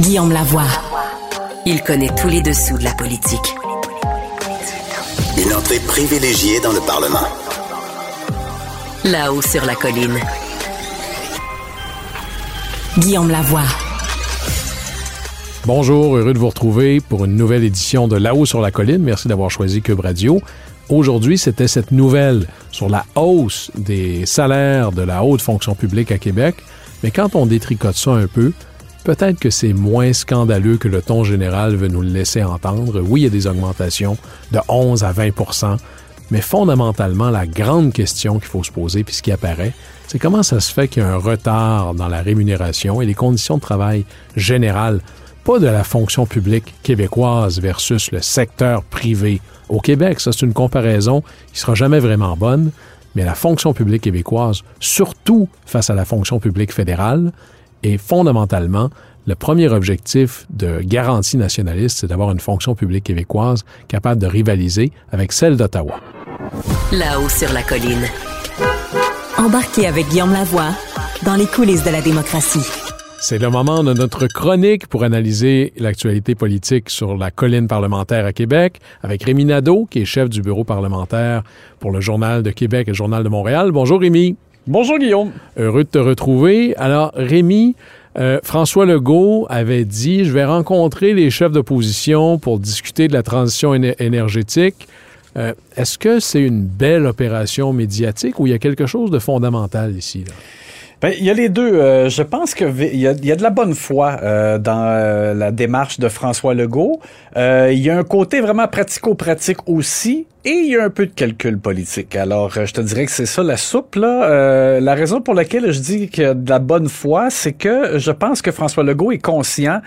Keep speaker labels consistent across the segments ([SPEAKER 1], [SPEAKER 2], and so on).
[SPEAKER 1] Guillaume Lavoie. Il connaît tous les dessous de la politique.
[SPEAKER 2] Une entrée privilégiée dans le Parlement.
[SPEAKER 1] Là-haut sur la colline. Guillaume Lavoie.
[SPEAKER 3] Bonjour, heureux de vous retrouver pour une nouvelle édition de Là-haut sur la colline. Merci d'avoir choisi Cube Radio. Aujourd'hui, c'était cette nouvelle sur la hausse des salaires de la haute fonction publique à Québec. Mais quand on détricote ça un peu, peut-être que c'est moins scandaleux que le ton général veut nous le laisser entendre. Oui, il y a des augmentations de 11 à 20% mais fondamentalement, la grande question qu'il faut se poser, puis ce qui apparaît, c'est comment ça se fait qu'il y a un retard dans la rémunération et les conditions de travail générales, pas de la fonction publique québécoise versus le secteur privé au Québec. Ça, c'est une comparaison qui sera jamais vraiment bonne, mais la fonction publique québécoise, surtout face à la fonction publique fédérale, et fondamentalement, le premier objectif de garantie nationaliste, c'est d'avoir une fonction publique québécoise capable de rivaliser avec celle d'Ottawa.
[SPEAKER 1] Là-haut sur la colline. Embarquez avec Guillaume Lavoie dans les coulisses de la démocratie.
[SPEAKER 3] C'est le moment de notre chronique pour analyser l'actualité politique sur la colline parlementaire à Québec avec Rémi Nadeau, qui est chef du bureau parlementaire pour le Journal de Québec et le Journal de Montréal. Bonjour Rémi.
[SPEAKER 4] Bonjour Guillaume.
[SPEAKER 3] Heureux de te retrouver. Alors Rémi, euh, François Legault avait dit, je vais rencontrer les chefs d'opposition pour discuter de la transition éner énergétique. Euh, Est-ce que c'est une belle opération médiatique ou il y a quelque chose de fondamental ici? Là?
[SPEAKER 4] Ben, il y a les deux. Euh, je pense que il y, a, il y a de la bonne foi euh, dans euh, la démarche de François Legault. il y a un côté vraiment pratico-pratique aussi. Et il y a un peu de calcul politique. Alors, je te dirais que c'est ça la soupe. Là. la raison pour laquelle je dis a de la bonne foi, c'est que je pense que François Legault est conscient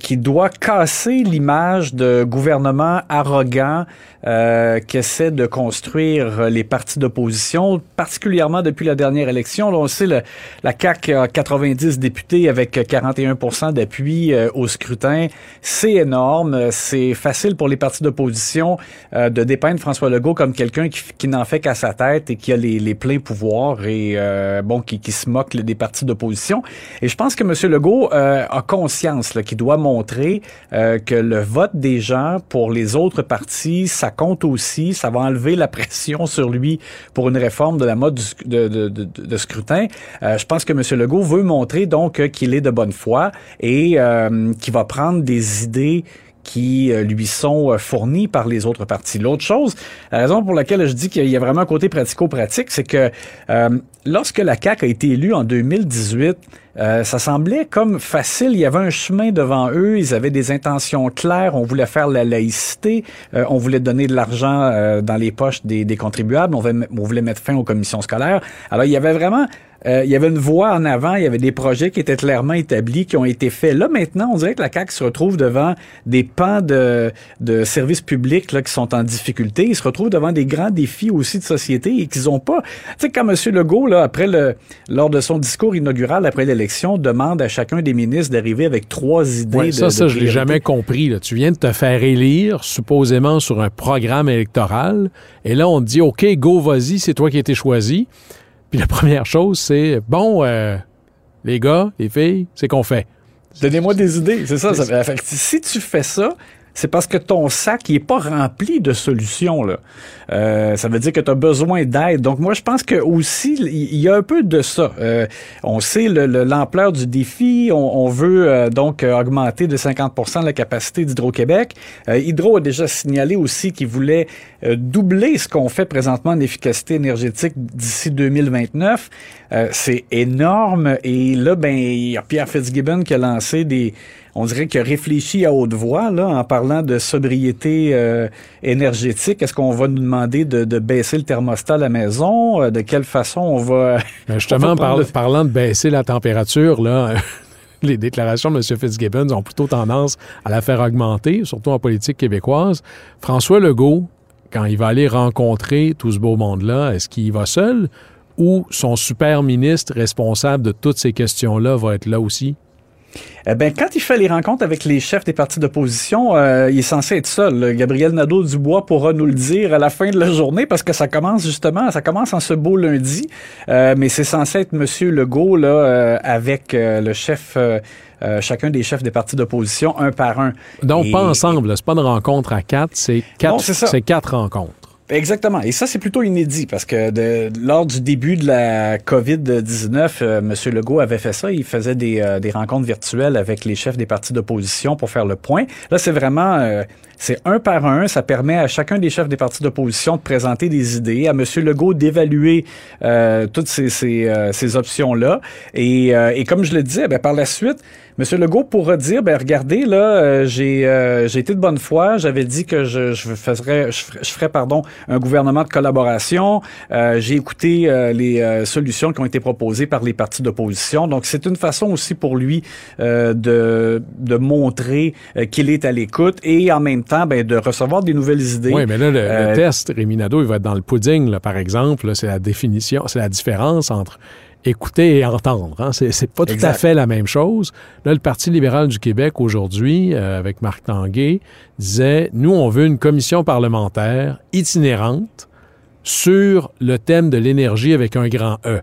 [SPEAKER 4] qu'il doit casser l'image de gouvernement arrogant qui essaie de construire les partis d'opposition, particulièrement depuis la dernière élection. Là, on sait la CAQ a 90 députés avec 41% d'appui euh, au scrutin. C'est énorme. C'est facile pour les partis d'opposition euh, de dépeindre François Legault comme quelqu'un qui, n'en fait qu'à sa tête et qui a les, pleins pouvoirs et euh, bon qui, qui, se moque des partis d'opposition. Et je pense que M. Legault a conscience qu'il doit montrer que le vote des gens pour les autres partis, ça compte aussi. Ça va enlever la pression sur lui pour une réforme de la mode de, de, scrutin. Euh, je pense que M. Legault veut montrer donc euh, qu'il est de bonne foi et euh, qu'il va prendre des idées qui lui sont fournies par les autres partis. L'autre chose, la raison pour laquelle je dis qu'il y a vraiment un côté pratico-pratique, c'est que lorsque la CAQ a été élue en 2018, euh, ça semblait comme facile. Il y avait un chemin devant eux. Ils avaient des intentions claires. On voulait faire la laïcité. Euh, on voulait donner de l'argent euh, dans les poches des, des contribuables. On voulait, mettre fin aux commissions scolaires. Alors, il y avait vraiment euh, il y avait une voie en avant, il y avait des projets qui étaient clairement établis, qui ont été faits. Là, maintenant, on dirait que la CAQ se retrouve devant des pans de, de services publics là, qui sont en difficulté. Ils se retrouvent devant des grands défis aussi de société et qu'ils ont pas... Tu sais, quand M. Legault, là, après le, lors de son discours inaugural après l'élection, demande à chacun des ministres d'arriver avec trois idées
[SPEAKER 3] ouais,
[SPEAKER 4] de
[SPEAKER 3] Ça, ça,
[SPEAKER 4] de
[SPEAKER 3] je l'ai jamais compris. Là. Tu viens de te faire élire, supposément, sur un programme électoral, et là, on te dit, OK, go, vas-y, c'est toi qui as été choisi. Puis la première chose, c'est bon, euh, les gars, les filles, c'est qu'on fait.
[SPEAKER 4] Donnez-moi des idées, c'est ça. ça fait, si tu fais ça, c'est parce que ton sac n'est pas rempli de solutions. Euh, ça veut dire que tu as besoin d'aide. Donc moi, je pense que aussi, il y a un peu de ça. Euh, on sait l'ampleur le, du défi. On, veut euh, donc augmenter de 50% la capacité d'Hydro-Québec. Hydro a déjà signalé aussi qu'il voulait doubler ce qu'on fait présentement en efficacité énergétique d'ici 2029. C'est énorme. Et là, ben, il y a Pierre Fitzgibbon qui a lancé des on dirait qu'il a réfléchi à haute voix là, en parlant de sobriété euh, énergétique. Est-ce qu'on va nous demander de, de, baisser le thermostat à la maison? Euh, de quelle façon on va...
[SPEAKER 3] Ben justement, on va par, le... parlant de baisser la température, là... les déclarations de M. Fitzgibbon ont plutôt tendance à la faire augmenter, surtout en politique québécoise. François Legault, quand il va aller rencontrer tout ce beau monde-là, est-ce qu'il va seul ou son super ministre responsable de toutes ces questions-là va être là aussi?
[SPEAKER 4] Eh ben, quand il fait les rencontres avec les chefs des partis d'opposition, euh, il est censé être seul. Gabriel Nadeau-Dubois pourra nous le dire à la fin de la journée parce que ça commence justement, ça commence en ce beau lundi. Euh, mais c'est censé être Monsieur Legault là, euh, avec le chef. chacun des chefs des partis d'opposition, un par un.
[SPEAKER 3] Donc, pas ensemble. C'est pas une rencontre à quatre, c'est quatre, c'est quatre rencontres.
[SPEAKER 4] Exactement. Et ça, c'est plutôt inédit parce que de, lors du début de la COVID-19, euh, M. Legault avait fait ça. Il faisait des, euh, des, rencontres virtuelles avec les chefs des partis d'opposition pour faire le point. Là, c'est vraiment... Euh, c'est un par un. Ça permet à chacun des chefs des partis d'opposition de présenter des idées, à M. Legault d'évaluer toutes ces, ces, ces options-là. Et, et, comme je le disais, ben, par la suite, M. Legault pourra dire, ben regardez, là, euh, j'ai euh, j'ai été de bonne foi, j'avais dit que je, je, ferais, je, pardon, un gouvernement de collaboration. Euh, j'ai écouté les solutions qui ont été proposées par les partis d'opposition. Donc, c'est une façon aussi pour lui de, de montrer qu'il est à l'écoute et en même temps, ben, de recevoir des nouvelles idées.
[SPEAKER 3] Oui, mais là, le, test, Rémi Nadeau, il va être dans le pudding, là, par exemple. C'est la définition, c'est la différence entre écouter et entendre. Hein. C'est, pas tout à fait la même chose. Là, le Parti libéral du Québec aujourd'hui, euh, avec Marc Tanguay, disait nous, on veut une commission parlementaire itinérante sur le thème de l'énergie avec un grand E.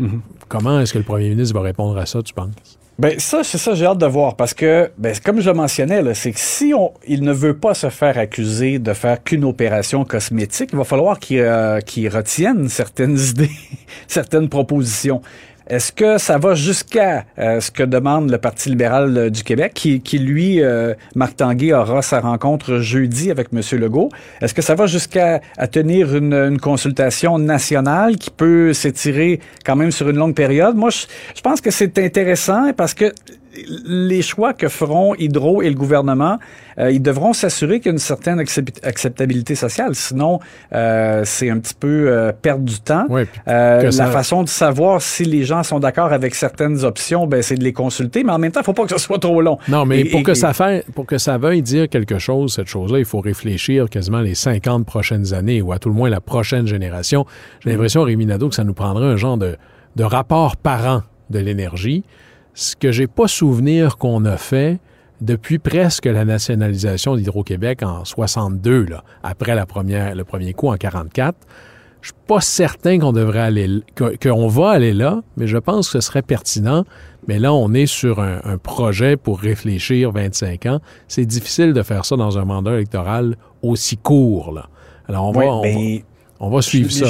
[SPEAKER 3] Mm-hmm. Comment est-ce que le premier ministre va répondre à ça, tu penses?
[SPEAKER 4] Ben ça, c'est ça, j'ai hâte de voir parce que, ben, comme je le mentionnais, c'est que si on, il ne veut pas se faire accuser de faire qu'une opération cosmétique, il va falloir qu'il euh, retienne certaines idées, certaines propositions. Est-ce que ça va jusqu'à euh, ce que demande le Parti libéral euh, du Québec, qui, qui lui, euh, Marc Tanguay, aura sa rencontre jeudi avec M. Legault? Est-ce que ça va jusqu'à à tenir une, une, consultation nationale qui peut s'étirer quand même sur une longue période? Moi, je, je pense que c'est intéressant parce que les choix que feront Hydro et le gouvernement, euh, ils devront s'assurer qu'il y a une certaine acceptabilité sociale. Sinon, euh, c'est un petit peu euh, perdre du temps. la façon de savoir si les gens sont d'accord avec certaines options, ben, c'est de les consulter. Mais en même temps, il ne faut pas que ce soit trop long.
[SPEAKER 3] Non, mais pour, que Ça fait, pour que ça veuille dire quelque chose, cette chose-là, il faut réfléchir quasiment les 50 prochaines années ou à tout le moins la prochaine génération. J'ai l'impression, Rémi Nadeau, que ça nous prendrait un genre de, de rapport par an de l'énergie ce que j'ai pas souvenir qu'on a fait depuis presque la nationalisation d'Hydro-Québec en 62, là, après la première, le premier coup en 44. Je suis pas certain qu'on devrait aller, qu'on va aller là, mais je pense que ce serait pertinent. Mais là, on est sur un, projet pour réfléchir 25 ans. C'est difficile de faire ça dans un mandat électoral aussi court. Là. Alors, on va, on va suivre ça.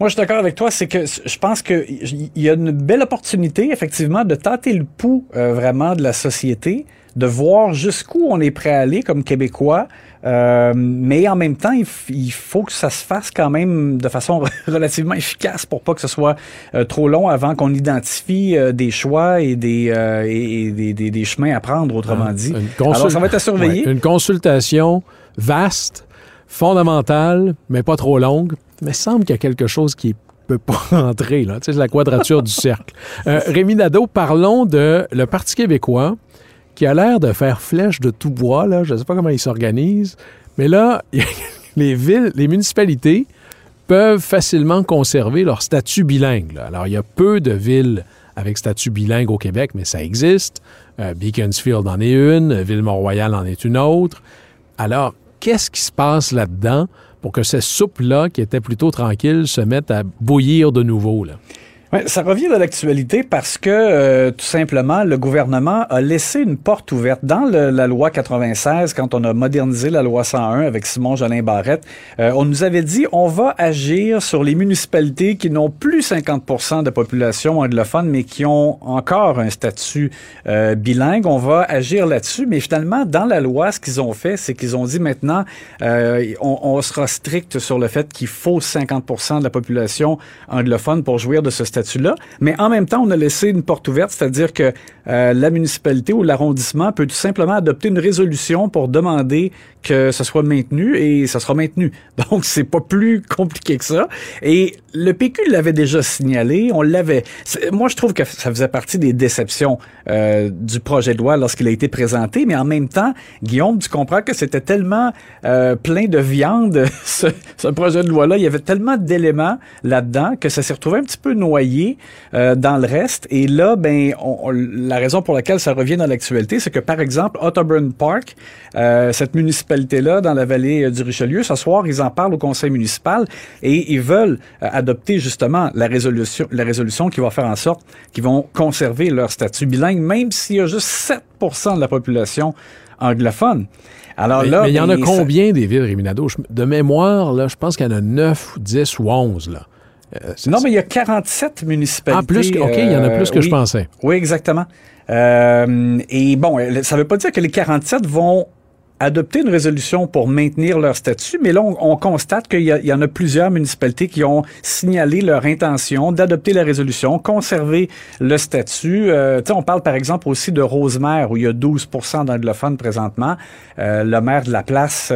[SPEAKER 4] moi, je suis d'accord avec toi. C'est que je pense qu'il y a une belle opportunité, effectivement, de tâter le pouls euh, vraiment de la société, de voir jusqu'où on est prêt à aller comme Québécois. Euh, mais en même temps, il, faut que ça se fasse quand même de façon relativement efficace pour pas que ce soit euh, trop long avant qu'on identifie des choix et, des, et, des, des, chemins à prendre, autrement hein, dit. Alors, ça va être à surveiller.
[SPEAKER 3] une consultation vaste fondamentale, mais pas trop longue. Mais semble qu'il y a quelque chose qui peut pas rentrer, là. C'est la quadrature du cercle. Euh, Rémi Nadeau, parlons de le Parti québécois qui a l'air de faire flèche de tout bois, là. Je ne sais pas comment il s'organise. Mais là, les villes, les municipalités peuvent facilement conserver leur statut bilingue. Alors, il y a peu de villes avec statut bilingue au Québec, mais ça existe. Euh, Beaconsfield en est une, Ville-Mont-Royal en est une autre. Alors, qu'est-ce qui se passe là-dedans pour que cette soupe-là, qui était plutôt tranquille, se mette à bouillir de nouveau?
[SPEAKER 4] Ça revient à l'actualité parce que euh, tout simplement le gouvernement a laissé une porte ouverte dans la loi 96 quand on a modernisé la loi 101 avec Simon Jolin Barrette. Euh, on nous avait dit on va agir sur les municipalités qui n'ont plus 50% de population anglophone mais qui ont encore un statut euh, bilingue. On va agir là-dessus, mais finalement dans la loi ce qu'ils ont fait c'est qu'ils ont dit maintenant on, on, sera strict sur le fait qu'il faut 50% de la population anglophone pour jouir de ce statut mais en même temps, on a laissé une porte ouverte, c'est-à-dire que euh, la municipalité ou l'arrondissement peut tout simplement adopter une résolution pour demander que ce soit maintenu et ça sera maintenu. Donc, c'est pas plus compliqué que ça. Et le PQ l'avait déjà signalé, on l'avait. Moi, je trouve que ça faisait partie des déceptions euh, du projet de loi lorsqu'il a été présenté, mais en même temps, Guillaume, tu comprends que c'était tellement euh, plein de viande, ce, ce projet de loi-là, il y avait tellement d'éléments là-dedans que ça s'est retrouvé un petit peu noyé euh, dans le reste. Et là, ben, on, on, la raison pour laquelle ça revient dans l'actualité, c'est que, par exemple, Otterburn Park, euh, cette municipalité-là, dans la vallée euh, du Richelieu, ce soir, ils en parlent au conseil municipal et ils veulent euh, adopter justement la résolution, la résolution qui va faire en sorte qu'ils vont conserver leur statut bilingue, même s'il y a juste 7% de la population anglophone.
[SPEAKER 3] Alors mais, là, mais il y en a combien ça... des villes, Réminado? De mémoire, là, je pense qu'il y en a 9, 10 ou 11, là.
[SPEAKER 4] Euh, non, mais il y a 47 municipalités.
[SPEAKER 3] Ah, plus que, OK, il y en a plus que
[SPEAKER 4] oui,
[SPEAKER 3] je pensais.
[SPEAKER 4] Oui, exactement. Euh, et bon, ça ne veut pas dire que les 47 vont adopter une résolution pour maintenir leur statut, mais là, on, on constate qu'il y, y, en a plusieurs municipalités qui ont signalé leur intention d'adopter la résolution, conserver le statut. Euh, on parle par exemple aussi de Rosemère, où il y a 12% d'anglophones présentement. Euh, le maire de la place,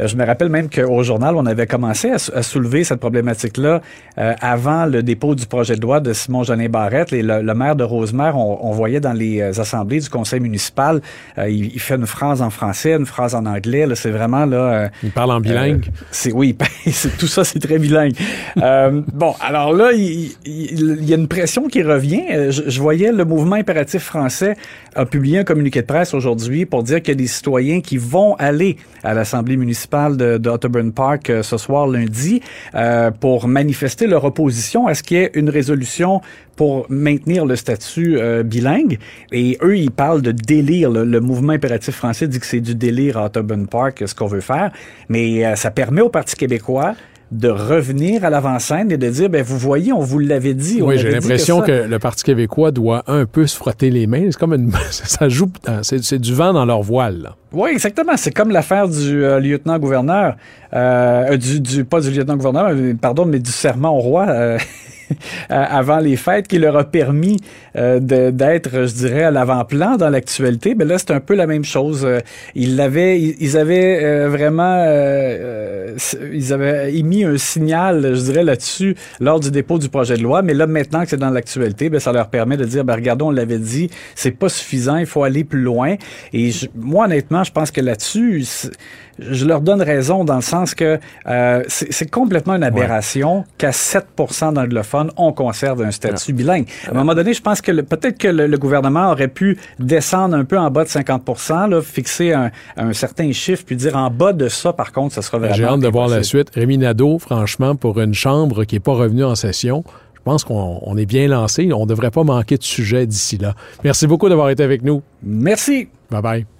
[SPEAKER 4] euh, je me rappelle même qu'au journal, on avait commencé à, soulever cette problématique-là euh, avant le dépôt du projet de loi de Simon-Jeanin Barrette. Et le, maire de Rosemère, on, on, voyait dans les euh, assemblées du conseil municipal, il, il, fait une phrase en français, phrase en anglais. C'est vraiment là. Euh,
[SPEAKER 3] il parle en bilingue. Euh,
[SPEAKER 4] c'est oui, tout ça, c'est très bilingue. euh, bon, alors là, il, il, y a une pression qui revient. Je, je, voyais le mouvement impératif français a publié un communiqué de presse aujourd'hui pour dire qu'il y a des citoyens qui vont aller à l'Assemblée municipale de, de Otterburn Park euh, ce soir lundi euh, pour manifester leur opposition à ce qu'il y ait une résolution pour maintenir le statut euh, bilingue. Et eux, ils parlent de délire. Le, le mouvement impératif français dit que c'est du délire à Otterburn Park, ce qu'on veut faire. Mais euh, ça permet au Parti québécois de revenir à l'avant-scène et de dire, ben vous voyez, on vous l'avait dit.
[SPEAKER 3] Oui, j'ai l'impression que, que, le Parti québécois doit un peu se frotter les mains. C'est comme une, ça joue, c'est du vent dans leur voile. Là.
[SPEAKER 4] Oui, exactement. C'est comme l'affaire du euh, lieutenant-gouverneur, euh, du, du, pas du lieutenant-gouverneur, pardon, mais du serment au roi. Euh, avant les fêtes qui leur a permis euh, d'être, je dirais, à l'avant-plan dans l'actualité. Mais là, c'est un peu la même chose. Ils l'avaient, ils avaient euh, vraiment, euh, ils avaient émis un signal, je dirais, là-dessus lors du dépôt du projet de loi. Mais là, maintenant que c'est dans l'actualité, ben, ça leur permet de dire, ben, regardons, on l'avait dit, c'est pas suffisant, il faut aller plus loin. Et je, moi, honnêtement, je pense que là-dessus, je leur donne raison dans le sens que euh, c'est complètement une aberration ouais. qu'à 7% d'anglophones, on conserve un statut ouais. bilingue. À un moment donné, je pense que peut-être que le, le, gouvernement aurait pu descendre un peu en bas de 50 là, fixer un, un, certain chiffre, puis dire en bas de ça, par contre, ça sera vraiment...
[SPEAKER 3] J'ai hâte de voir la suite. Rémi Nadeau, franchement, pour une chambre qui n'est pas revenue en session, je pense qu'on est bien lancé. On ne devrait pas manquer de sujet d'ici là. Merci beaucoup d'avoir été avec nous.
[SPEAKER 4] Merci.
[SPEAKER 3] Bye bye.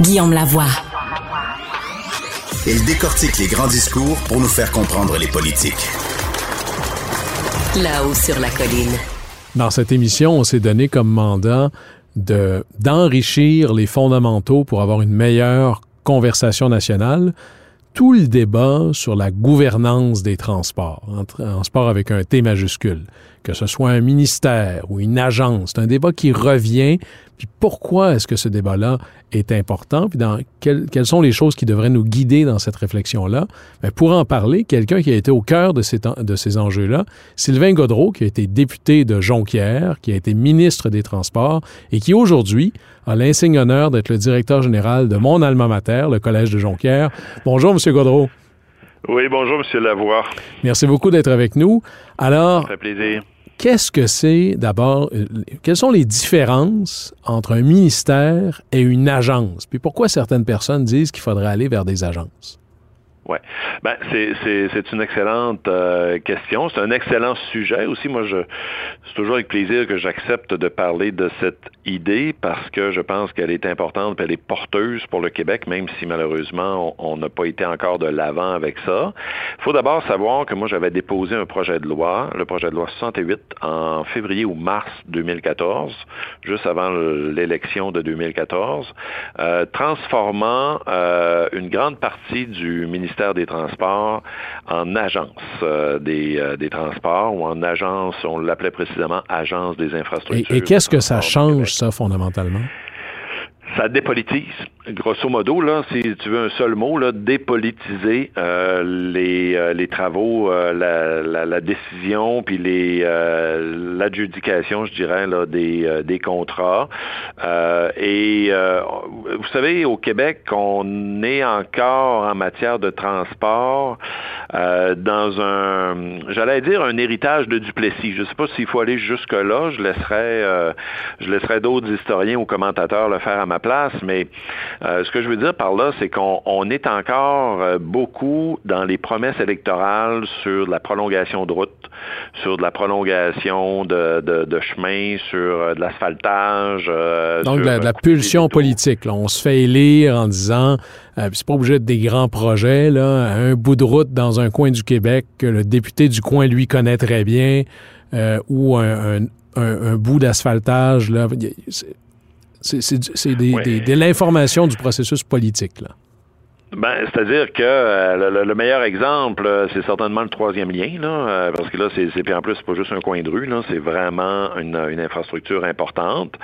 [SPEAKER 1] Guillaume Lavoie.
[SPEAKER 2] Il décortique les grands discours pour nous faire comprendre les politiques.
[SPEAKER 1] Là-haut sur la colline.
[SPEAKER 3] Dans cette émission, on s'est donné comme mandat de, d'enrichir les fondamentaux pour avoir une meilleure conversation nationale. Tout le débat sur la gouvernance des transports, en transport avec un T majuscule, que ce soit un ministère ou une agence, c'est un débat qui revient. Puis pourquoi est-ce que ce débat-là est important? Puis dans quelles, quelles sont les choses qui devraient nous guider dans cette réflexion-là? Mais pour en parler, quelqu'un qui a été au cœur de ces, de ces enjeux-là, Sylvain Godreau, qui a été député de Jonquière, qui a été ministre des Transports et qui aujourd'hui a l'insigne honneur d'être le directeur général de mon alma mater, le Collège de Jonquière. Bonjour, Monsieur Godreau.
[SPEAKER 5] Oui, bonjour, Monsieur Lavoie.
[SPEAKER 3] Merci beaucoup d'être avec nous. Alors,
[SPEAKER 5] Ça fait plaisir.
[SPEAKER 3] Qu'est-ce que c'est d'abord, euh, quelles sont les différences entre un ministère et une agence? Puis pourquoi certaines personnes disent qu'il faudrait aller vers des agences?
[SPEAKER 5] Ouais, ben c'est une excellente euh, question. C'est un excellent sujet aussi. Moi, c'est toujours avec plaisir que j'accepte de parler de cette idée parce que je pense qu'elle est importante, elle est porteuse pour le Québec, même si malheureusement on n'a pas été encore de l'avant avec ça. Il faut d'abord savoir que moi j'avais déposé un projet de loi, le projet de loi 68, en février ou mars 2014, juste avant l'élection de 2014, euh, transformant euh, une grande partie du ministère des Transports en agence euh, des, euh, des, transports ou en agence, on l'appelait précisément agence des infrastructures.
[SPEAKER 3] Et, et qu'est-ce que ça change, ça, fondamentalement?
[SPEAKER 5] ça dépolitise. Grosso modo, là, si tu veux un seul mot, là, dépolitiser euh, les, euh, les travaux, euh, la, la, la, décision, puis les l'adjudication, je dirais, là, des, des contrats. et vous savez, au Québec, on est encore en matière de transport dans un, j'allais dire, un héritage de Duplessis. Je ne sais pas s'il faut aller jusque-là. Je laisserai, je laisserai d'autres historiens ou commentateurs le faire à ma place, mais euh, ce que je veux dire par là, c'est qu'on est encore euh, beaucoup dans les promesses électorales sur la prolongation de route, sur de la prolongation de, de, chemin, sur euh, de l'asphaltage.
[SPEAKER 3] Donc, de la, pulsion politique. On se fait élire en disant, c'est pas obligé de des grands projets, là, un bout de route dans un coin du Québec que le député du coin, lui, connaît très bien, ou un, un bout d'asphaltage. Là, c'est de l'information du processus politique. Là.
[SPEAKER 5] Ben, c'est-à-dire que euh, le, meilleur exemple, euh, c'est certainement le troisième lien, là, euh, parce que là, c'est puis en plus, c'est pas juste un coin de rue, là, c'est vraiment une, une, infrastructure importante.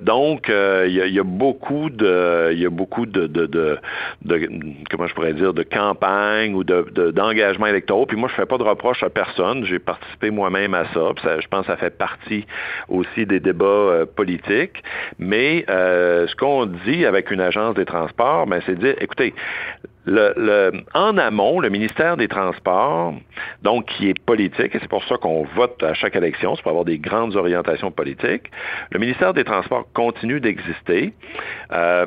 [SPEAKER 5] donc, il y, y, a beaucoup de, il y a beaucoup de, de, de, de, comment je pourrais dire, de campagne ou de d'engagement électoraux. Puis moi, je fais pas de reproche à personne. J'ai participé moi-même à ça, ça. Je pense que ça fait partie aussi des débats politiques. Mais ce qu'on dit avec une agence des transports, ben, c'est de dire, écoutez, en amont, le ministère des Transports, donc qui est politique, et c'est pour ça qu'on vote à chaque élection, c'est pour avoir des grandes orientations politiques, le ministère des Transports continue d'exister. Euh,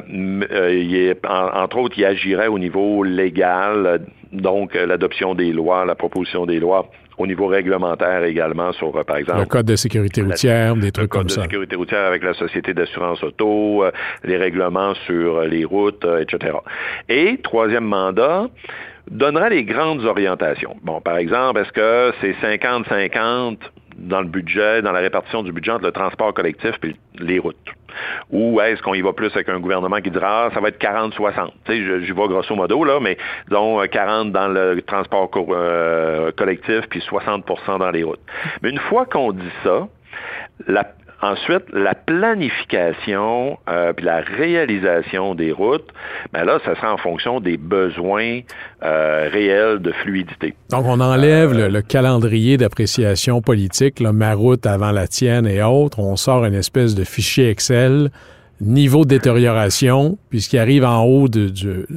[SPEAKER 5] euh, entre autres, il agirait au niveau légal, donc l'adoption des lois, la proposition des lois au niveau réglementaire également sur, euh, par exemple...
[SPEAKER 3] Le code de sécurité routière, des trucs comme ça.
[SPEAKER 5] Le code de sécurité routière avec la Société d'assurance auto, euh, les règlements sur euh, les routes, etc. Et, troisième mandat, donnera les grandes orientations. Bon, par exemple, est-ce que c'est 50-50 dans le budget, dans la répartition du budget entre le transport collectif et les routes? Ou est-ce qu'on y va plus avec un gouvernement qui dira, ah, ça va être 40-60? Tu sais, j'y vois grosso modo, là, mais disons 40 dans le transport euh, collectif puis 60% dans les routes. Mais une fois qu'on dit ça, la, Ensuite, la planification euh, puis la réalisation des routes, ben là, ça sera en fonction des besoins euh, réels de fluidité.
[SPEAKER 3] Donc, on enlève le, euh, calendrier d'appréciation politique, là, ma route avant la tienne et autres. On sort une espèce de fichier Excel niveau de détérioration, puis ce qui arrive en haut de,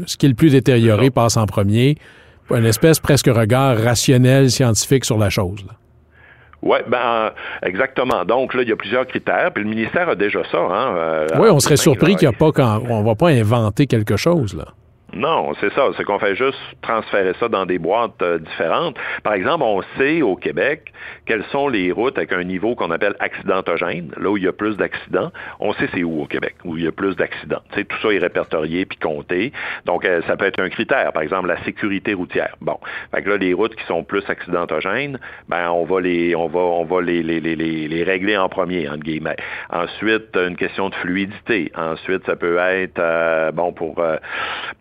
[SPEAKER 3] ce qui est le plus détérioré passe en premier. Une espèce presque regard rationnel scientifique sur la chose. Là.
[SPEAKER 5] Oui, ben exactement. Donc là, il y a plusieurs critères. Puis le ministère a déjà ça. Hein,
[SPEAKER 3] euh, oui, on serait surpris qu'il n'y a pas quand on va pas inventer quelque chose là.
[SPEAKER 5] Non, c'est ça. C'est qu'on fait juste transférer ça dans des boîtes euh, différentes. Par exemple, on sait au Québec quelles sont les routes avec un niveau qu'on appelle accidentogène, là où il y a plus d'accidents. On sait c'est où au Québec, où il y a plus d'accidents. Tout ça est répertorié puis compté. Donc, euh, ça peut être un critère. Par exemple, la sécurité routière. Bon. Fait que là, les routes qui sont plus accidentogènes, ben, on va les, on va, on va les, les, les, les régler en premier, entre guillemets. Ensuite, une question de fluidité. Ensuite, ça peut être, euh, bon, pour,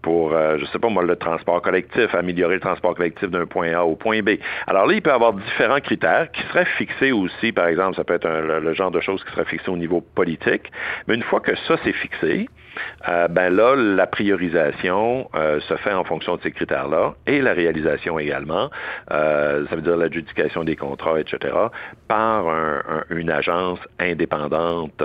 [SPEAKER 5] pour pour, euh, je sais pas moi, le transport collectif, améliorer le transport collectif d'un point A au point B. Alors là, il peut y avoir différents critères qui seraient fixés aussi, par exemple, ça peut être le, genre de choses qui seraient fixées au niveau politique, mais une fois que ça c'est fixé, euh, ben là, la priorisation euh, se fait en fonction de ces critères-là et la réalisation également, ça veut dire l'adjudication des contrats, etc., par une agence indépendante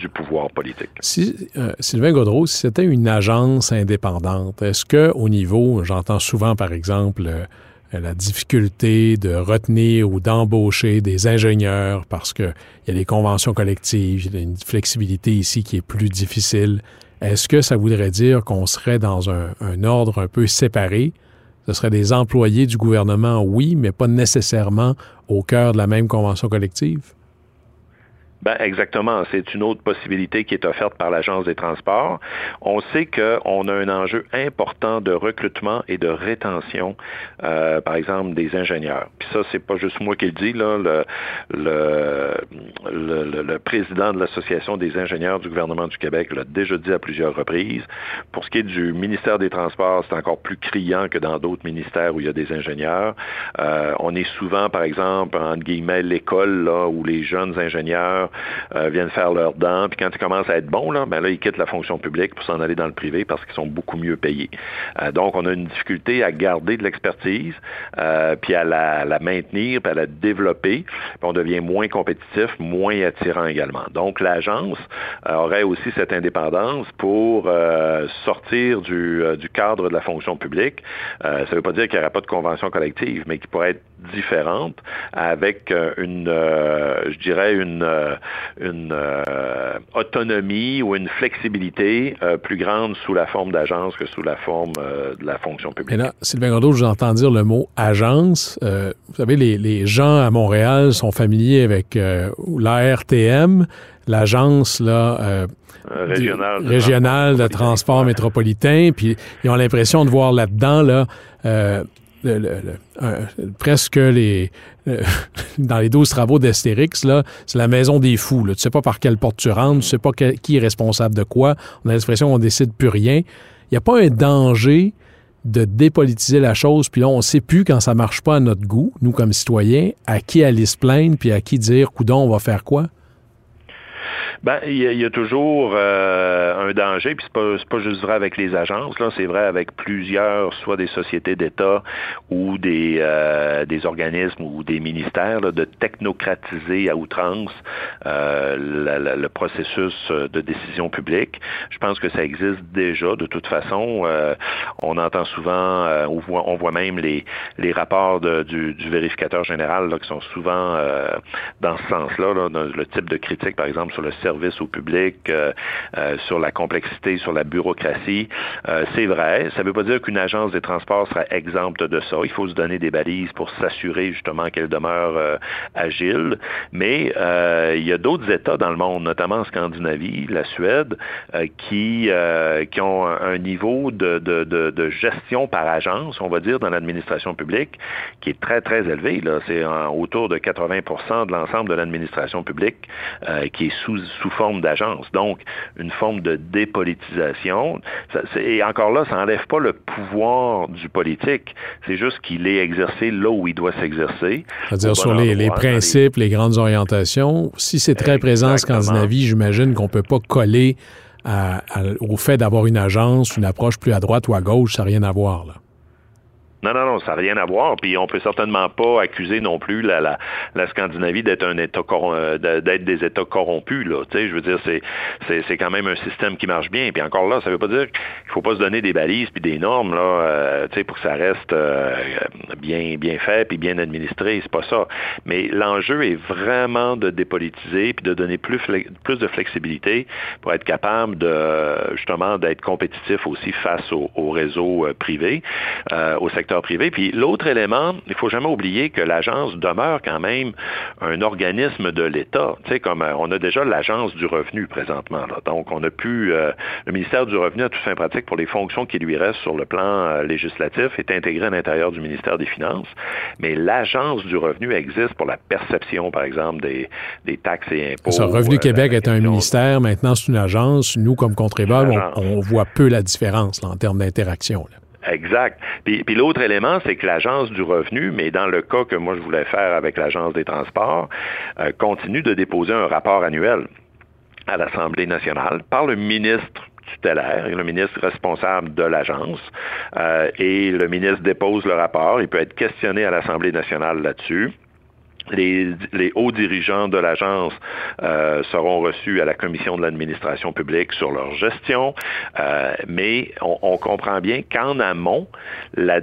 [SPEAKER 5] du pouvoir politique.
[SPEAKER 3] Sylvain Godreau, si c'était une agence indépendante, est-ce que au niveau, j'entends souvent par exemple euh, la difficulté de retenir ou d'embaucher des ingénieurs parce qu'il y a des conventions collectives, il y a une flexibilité ici qui est plus difficile. Est-ce que ça voudrait dire qu'on serait dans un, ordre un peu séparé? Ce seraient des employés du gouvernement, oui, mais pas nécessairement au cœur de la même convention collective?
[SPEAKER 5] Ben exactement. C'est une autre possibilité qui est offerte par l'Agence des transports. On sait qu'on a un enjeu important de recrutement et de rétention, euh, par exemple, des ingénieurs. Puis ça, c'est pas juste moi qui le dis, là. Le, le, le, président de l'Association des ingénieurs du gouvernement du Québec l'a déjà dit à plusieurs reprises. Pour ce qui est du ministère des Transports, c'est encore plus criant que dans d'autres ministères où il y a des ingénieurs. Euh, on est souvent, par exemple, entre guillemets, l'école là où les jeunes ingénieurs euh, viennent faire leurs dents, puis quand ils commencent à être bons, là, ben là, ils quittent la fonction publique pour s'en aller dans le privé parce qu'ils sont beaucoup mieux payés. Euh, donc, on a une difficulté à garder de l'expertise, euh, puis à la, maintenir, puis à la développer, on devient moins compétitif, moins attirant également. Donc, l'agence aurait aussi cette indépendance pour sortir du, cadre de la fonction publique. ça ne veut pas dire qu'il n'y aurait pas de convention collective, mais qui pourrait être différente avec une, je dirais, une, une euh, autonomie ou une flexibilité euh, plus grande sous la forme d'agence que sous la forme euh, de la fonction publique.
[SPEAKER 3] Et là, Sylvain Gondot, j'entends dire le mot agence. vous savez, les, les, gens à Montréal sont familiers avec l'ARTM, l'agence là.
[SPEAKER 5] régionale de,
[SPEAKER 3] régional de transport métropolitain, puis ils ont l'impression de voir là-dedans là, presque les euh, dans les 12 travaux d'Astérix, c'est la maison des fous. Là. Tu sais pas par quelle porte tu rentres, tu sais pas qui est responsable de quoi. On a l'expression qu'on décide plus rien. Il n'y a pas un danger de dépolitiser la chose, puis là, on ne sait plus quand ça marche pas à notre goût, nous comme citoyens, à qui aller se plaindre, puis à qui dire, coudon, on va faire quoi?
[SPEAKER 5] Ben, il y, a toujours euh, un danger, puis c'est pas, pas juste vrai avec les agences, là, c'est vrai avec plusieurs, soit des sociétés d'État ou des, euh, des organismes ou des ministères, de technocratiser à outrance euh, le processus de décision publique. Je pense que ça existe déjà, de toute façon. on entend souvent, on, voit, on voit même les, les rapports du, du, vérificateur général là, qui sont souvent dans ce sens-là, là, le type de critique, par exemple, sur le service au public, euh, euh, sur la complexité, sur la bureaucratie. Euh, c'est vrai. Ça ne veut pas dire qu'une agence des transports sera exempte de ça. Il faut se donner des balises pour s'assurer justement qu'elle demeure agile. Mais il y a d'autres États dans le monde, notamment en Scandinavie, la Suède, qui, qui ont un niveau de, de, de, de, gestion par agence, on va dire, dans l'administration publique, qui est très, très élevé. Là. C'est autour de 80% de l'ensemble de l'administration publique qui est sous, sous forme d'agence. Donc, une forme de dépolitisation. et encore là, ça n'enlève pas le pouvoir du politique. C'est juste qu'il est exercé là où il doit s'exercer.
[SPEAKER 3] C'est-à-dire sur les, principes, les... grandes orientations. Si c'est très présent en Scandinavie, j'imagine qu'on ne peut pas coller au fait d'avoir une agence, une approche plus à droite ou à gauche, ça n'a rien à voir. Là.
[SPEAKER 5] Non, non, non, ça n'a rien à voir. Puis on peut certainement pas accuser non plus la, la, la Scandinavie d'être un État euh, d'être des États corrompus. Là. Tu sais, je veux dire, c'est, c'est, c'est quand même un système qui marche bien. Puis encore là, ça veut pas dire qu'il faut pas se donner des balises puis des normes là, euh, tu sais, pour que ça reste euh, bien, bien fait puis bien administré. C'est pas ça. Mais l'enjeu est vraiment de dépolitiser puis de donner plus, plus de flexibilité pour être capable de justement d'être compétitif aussi face au, au réseau privé, au secteur privé. Puis l'autre élément, il faut jamais oublier que l'agence demeure quand même un organisme de l'État. Tu sais, comme euh, on a déjà l'agence du revenu présentement. Là. Donc, on a pu euh, le ministère du Revenu à tout fin pratique pour les fonctions qui lui restent sur le plan euh, législatif est intégré à l'intérieur du ministère des Finances. Mais l'agence du revenu existe pour la perception, par exemple, des, des taxes et impôts.
[SPEAKER 3] Ça, Revenu Québec est un ministère, maintenant c'est une agence. Nous, comme contribuables, on, voit peu la différence en termes d'interaction.
[SPEAKER 5] Exact. Puis, puis l'autre élément, c'est que l'Agence du revenu, mais dans le cas que moi je voulais faire avec l'Agence des transports, euh, continue de déposer un rapport annuel à l'Assemblée nationale par le ministre tutélaire et le ministre responsable de l'agence. Euh, et le ministre dépose le rapport. Il peut être questionné à l'Assemblée nationale là-dessus. Les, hauts dirigeants de l'agence euh, seront reçus à la commission de l'administration publique sur leur gestion, euh, mais on, comprend bien qu'en amont, la,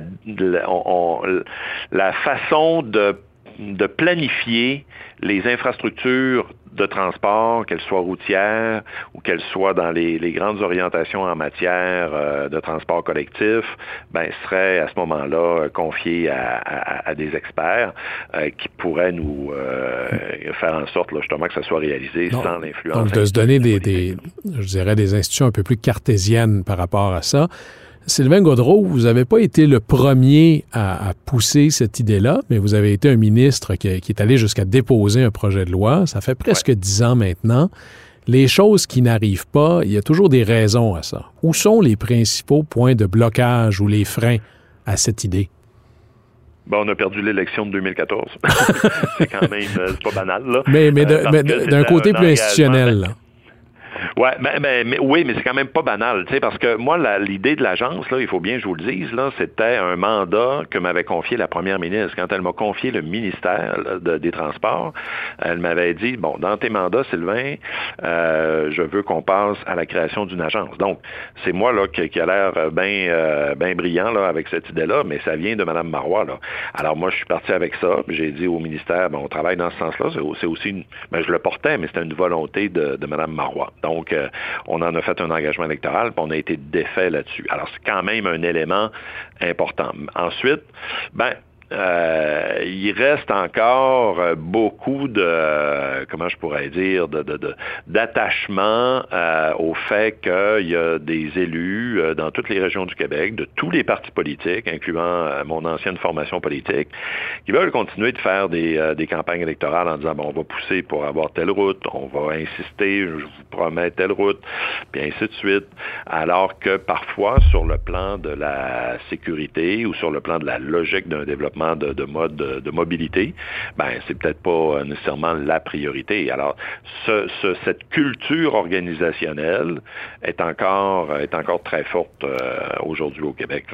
[SPEAKER 5] la façon de, de planifier les infrastructures de transport, qu'elle soit routière ou qu'elle soit dans les, grandes orientations en matière euh, de transport collectif, ben, serait à ce moment-là confiée à, des experts euh, qui pourraient nous faire en sorte justement que ça soit réalisé sans l'influence.
[SPEAKER 3] Donc, de se donner des, des, je dirais, des institutions un peu plus cartésiennes par rapport à ça. Sylvain Gaudreau, vous n'avez pas été le premier à, pousser cette idée-là, mais vous avez été un ministre qui, est allé jusqu'à déposer un projet de loi. Ça fait presque dix ans maintenant. Les choses qui n'arrivent pas, il y a toujours des raisons à ça. Où sont les principaux points de blocage ou les freins à cette idée?
[SPEAKER 5] Bon, on a perdu l'élection de 2014. c'est quand même, euh, pas banal, là.
[SPEAKER 3] Mais, mais euh, d'un côté plus institutionnel, là.
[SPEAKER 5] Ouais, mais, oui, mais c'est quand même pas banal, tu sais, parce que moi, l'idée de l'agence, là, il faut bien que je vous le dise, là, c'était un mandat que m'avait confié la première ministre. Quand elle m'a confié le ministère des Transports, elle m'avait dit, bon, dans tes mandats, Sylvain, euh, je veux qu'on passe à la création d'une agence. Donc, c'est moi là qui, a l'air bien euh, ben brillant là avec cette idée-là, mais ça vient de Mme Marois. Alors moi, je suis parti avec ça. J'ai dit au ministère, bon, on travaille dans ce sens-là. C'est aussi, une, ben, je le portais, mais c'était une volonté de, Mme Marois. Euh, on en a fait un engagement électoral, puis on a été défait là-dessus. Alors, c'est quand même un élément important. Ensuite, ben, euh, il reste encore euh, beaucoup de, comment je pourrais dire, de, d'attachement euh, au fait qu'il y a des élus dans toutes les régions du Québec, de tous les partis politiques, incluant mon ancienne formation politique, qui veulent continuer de faire des, des campagnes électorales en disant, bon, on va pousser pour avoir telle route, on va insister, je vous promets telle route, puis ainsi de suite, alors que parfois, sur le plan de la sécurité ou sur le plan de la logique d'un développement de, mode de, mobilité, ben c'est peut-être pas euh, nécessairement la priorité. Alors, cette culture organisationnelle est encore est encore très forte euh, aujourd'hui au Québec.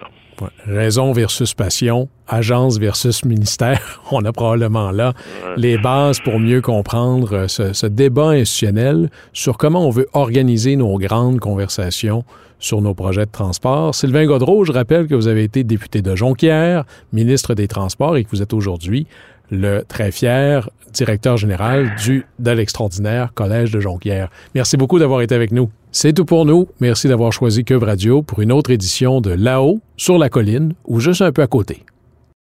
[SPEAKER 3] Raison versus passion, agence versus ministère, on a probablement là les bases pour mieux comprendre euh, ce, ce débat institutionnel sur comment on veut organiser nos grandes conversations sur nos projets de transport. Sylvain Godreau, je rappelle que vous avez été député de Jonquière, ministre des Transports et que vous êtes aujourd'hui le très fier directeur général du de l'extraordinaire Collège de Jonquière. Merci beaucoup d'avoir été avec nous. C'est tout pour nous. Merci d'avoir choisi Cube Radio pour une autre édition de Là-haut sur la colline ou juste un peu à côté.